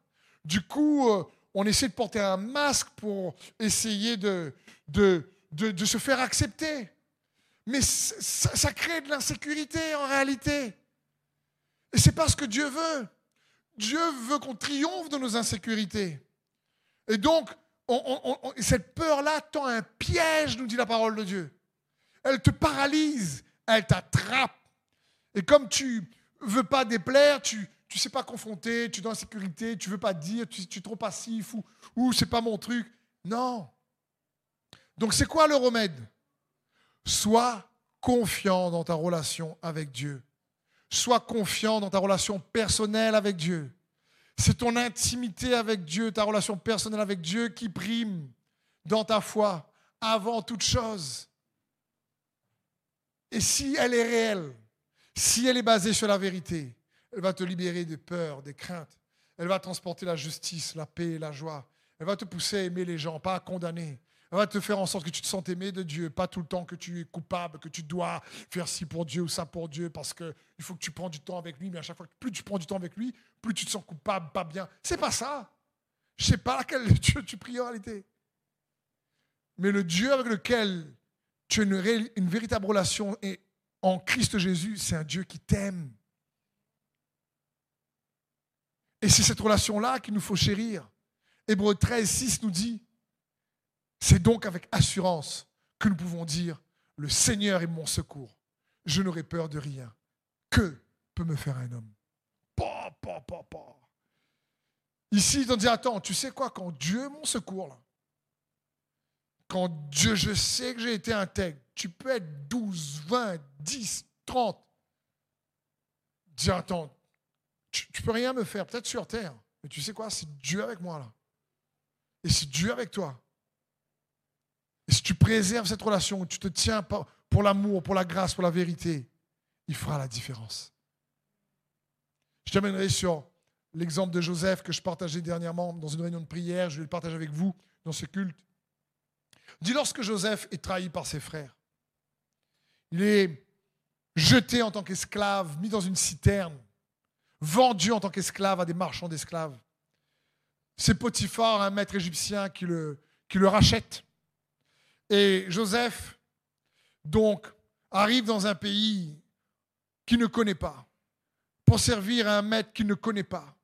Du coup, euh, on essaie de porter un masque pour essayer de, de, de, se faire accepter. Mais ça, crée de l'insécurité en réalité. Et c'est pas ce que Dieu veut. Dieu veut qu'on triomphe de nos insécurités. Et donc, cette peur-là tend un piège, nous dit la parole de Dieu. Elle te paralyse, elle t'attrape. Et comme tu veux pas déplaire, tu, tu sais pas confronter, tu es dans la sécurité, tu veux pas dire, tu, es trop passif ou, ou c'est pas mon truc. Non. Donc c'est quoi le remède? Sois confiant dans ta relation avec Dieu. Sois confiant dans ta relation personnelle avec Dieu. C'est ton intimité avec Dieu, ta relation personnelle avec Dieu qui prime dans ta foi avant toute chose. Et si elle est réelle, si elle est basée sur la vérité, elle va te libérer des peurs, des craintes. Elle va transporter la justice, la paix, la joie. Elle va te pousser à aimer les gens, pas à condamner. Va te faire en sorte que tu te sens aimé de Dieu, pas tout le temps que tu es coupable, que tu dois faire ci pour Dieu ou ça pour Dieu, parce qu'il faut que tu prends du temps avec lui, mais à chaque fois, plus tu prends du temps avec lui, plus tu te sens coupable, pas bien. C'est pas ça. Je sais pas laquelle Dieu tu pries en réalité. Mais le Dieu avec lequel tu as une, véritable relation en Christ Jésus, c'est un Dieu qui t'aime. Et c'est cette relation-là qu'il nous faut chérir. Hébreu 13, 6 nous dit, c'est donc avec assurance que nous pouvons dire, le Seigneur est mon secours. Je n'aurai peur de rien, que peut me faire un homme? Ici, ils ont dit, attends, tu sais quoi, quand Dieu est mon secours, quand Dieu, je sais que j'ai été intègre, tu peux être 12, 20, 10, 30. Dis, attends, tu, ne peux rien me faire, peut-être sur terre, mais tu sais quoi, c'est Dieu avec moi là. Et c'est Dieu avec toi. Et si tu préserves cette relation, tu te tiens pour l'amour, pour la grâce, pour la vérité, il fera la différence. Je terminerai sur l'exemple de Joseph que je partageais dernièrement dans une réunion de prière. Je vais le partager avec vous dans ce culte. Dit lorsque Joseph est trahi par ses frères, il est jeté en tant qu'esclave, mis dans une citerne, vendu en tant qu'esclave à des marchands d'esclaves. C'est Potiphar, un maître égyptien, qui le, qui le rachète. Et Joseph, donc, arrive dans un pays qu'il ne connaît pas, pour servir à un maître qu'il ne connaît pas,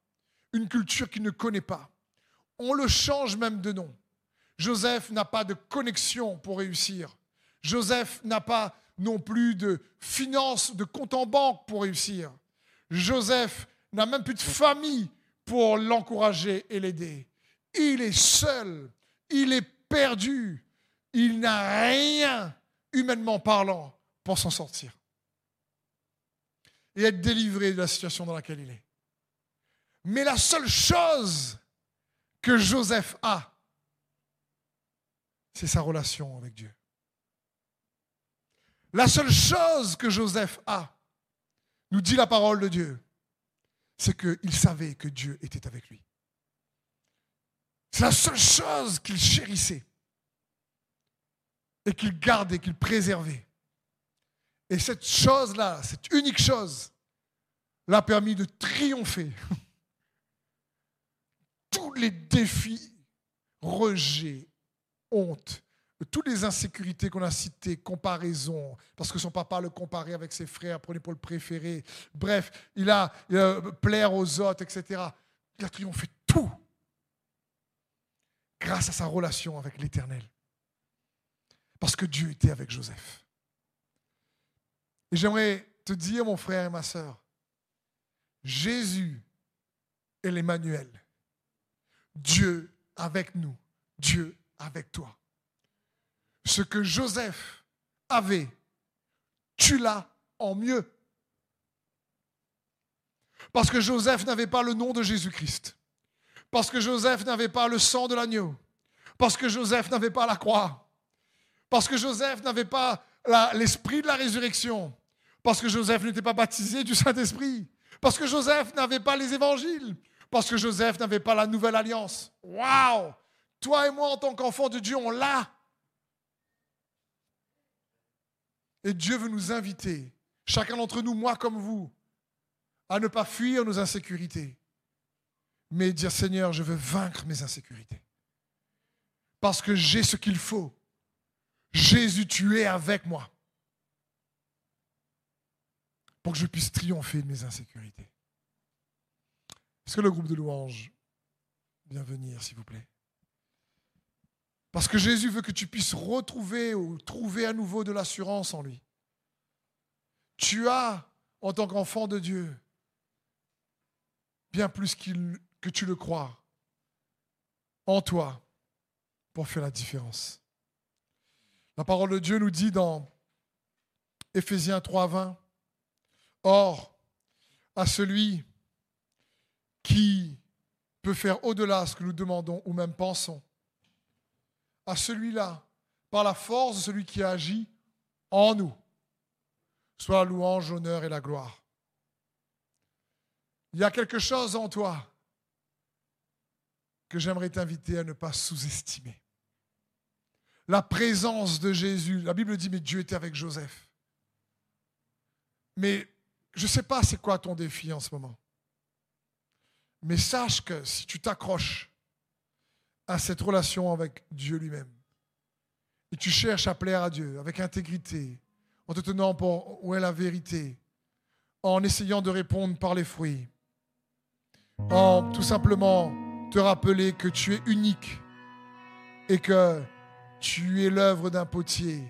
une culture qu'il ne connaît pas. On le change même de nom. Joseph n'a pas de connexion pour réussir. Joseph n'a pas non plus de finances, de compte en banque pour réussir. Joseph n'a même plus de famille pour l'encourager et l'aider. Il est seul, il est perdu, il n'a rien, humainement parlant, pour s'en sortir. Et être délivré de la situation dans laquelle il est. Mais la seule chose que Joseph a, c'est sa relation avec Dieu. La seule chose que Joseph a, nous dit la parole de Dieu, c'est qu'il savait que Dieu était avec lui. C'est la seule chose qu'il chérissait et qu'il gardait, qu'il préservait. Et cette chose-là, cette unique chose, l'a permis de triompher. Tous les défis, rejets, honte, toutes les insécurités qu'on a citées, comparaison, parce que son papa le comparait avec ses frères, prenait pour le préféré. Bref, il a, plaire aux autres, etc. Il a triomphé tout grâce à sa relation avec l'Éternel. Parce que Dieu était avec Joseph. Et j'aimerais te dire, mon frère et ma soeur, Jésus est l'Emmanuel. Dieu avec nous. Dieu avec toi. Ce que Joseph avait, tu l'as en mieux. Parce que Joseph n'avait pas le nom de Jésus-Christ. Parce que Joseph n'avait pas le sang de l'agneau. Parce que Joseph n'avait pas la croix. Parce que Joseph n'avait pas l'esprit de la résurrection. Parce que Joseph n'était pas baptisé du Saint-Esprit. Parce que Joseph n'avait pas les évangiles. Parce que Joseph n'avait pas la nouvelle alliance. Waouh Toi et moi, en tant qu'enfants de Dieu, on l'a. Et Dieu veut nous inviter, chacun d'entre nous, moi comme vous, à ne pas fuir nos insécurités, mais dire Seigneur, je veux vaincre mes insécurités. Parce que j'ai ce qu'il faut. Jésus, tu es avec moi. Pour que je puisse triompher de mes insécurités. Est-ce que le groupe de louanges vient venir, s'il vous plaît? Parce que Jésus veut que tu puisses retrouver ou trouver à nouveau de l'assurance en lui. Tu as, en tant qu'enfant de Dieu, bien plus que tu le crois, en toi, pour faire la différence. La parole de Dieu nous dit dans Éphésiens 3, 20, Or, à celui qui peut faire au-delà ce que nous demandons ou même pensons, à celui-là, par la force de celui qui agit en nous, soit la louange, l'honneur et la gloire. Il y a quelque chose en toi que j'aimerais t'inviter à ne pas sous-estimer. La présence de Jésus. La Bible dit, mais Dieu était avec Joseph. Mais je ne sais pas c'est quoi ton défi en ce moment. Mais sache que si tu t'accroches à cette relation avec Dieu lui-même. Et tu cherches à plaire à Dieu avec intégrité, en te tenant pour où est la vérité, en essayant de répondre par les fruits, en tout simplement te rappeler que tu es unique et que tu es l'œuvre d'un potier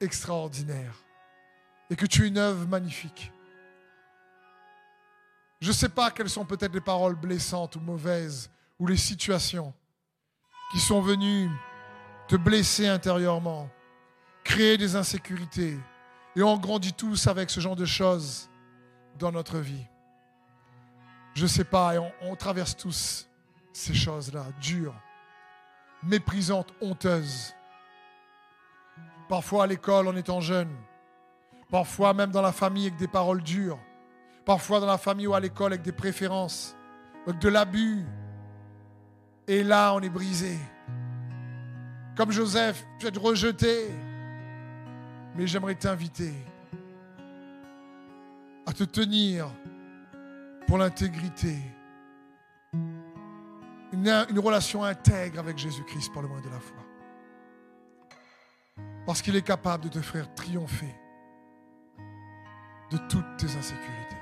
extraordinaire et que tu es une œuvre magnifique. Je ne sais pas quelles sont peut-être les paroles blessantes ou mauvaises ou les situations qui sont venues te blesser intérieurement, créer des insécurités. Et on grandit tous avec ce genre de choses dans notre vie. Je ne sais pas, et on, on traverse tous ces choses-là, dures, méprisantes, honteuses. Parfois à l'école en étant jeune, parfois même dans la famille avec des paroles dures, parfois dans la famille ou à l'école avec des préférences, avec de l'abus. Et là, on est brisé. Comme Joseph, tu es rejeté. Mais j'aimerais t'inviter à te tenir pour l'intégrité. Une, relation intègre avec Jésus-Christ par le moyen de la foi. Parce qu'il est capable de te faire triompher de toutes tes insécurités.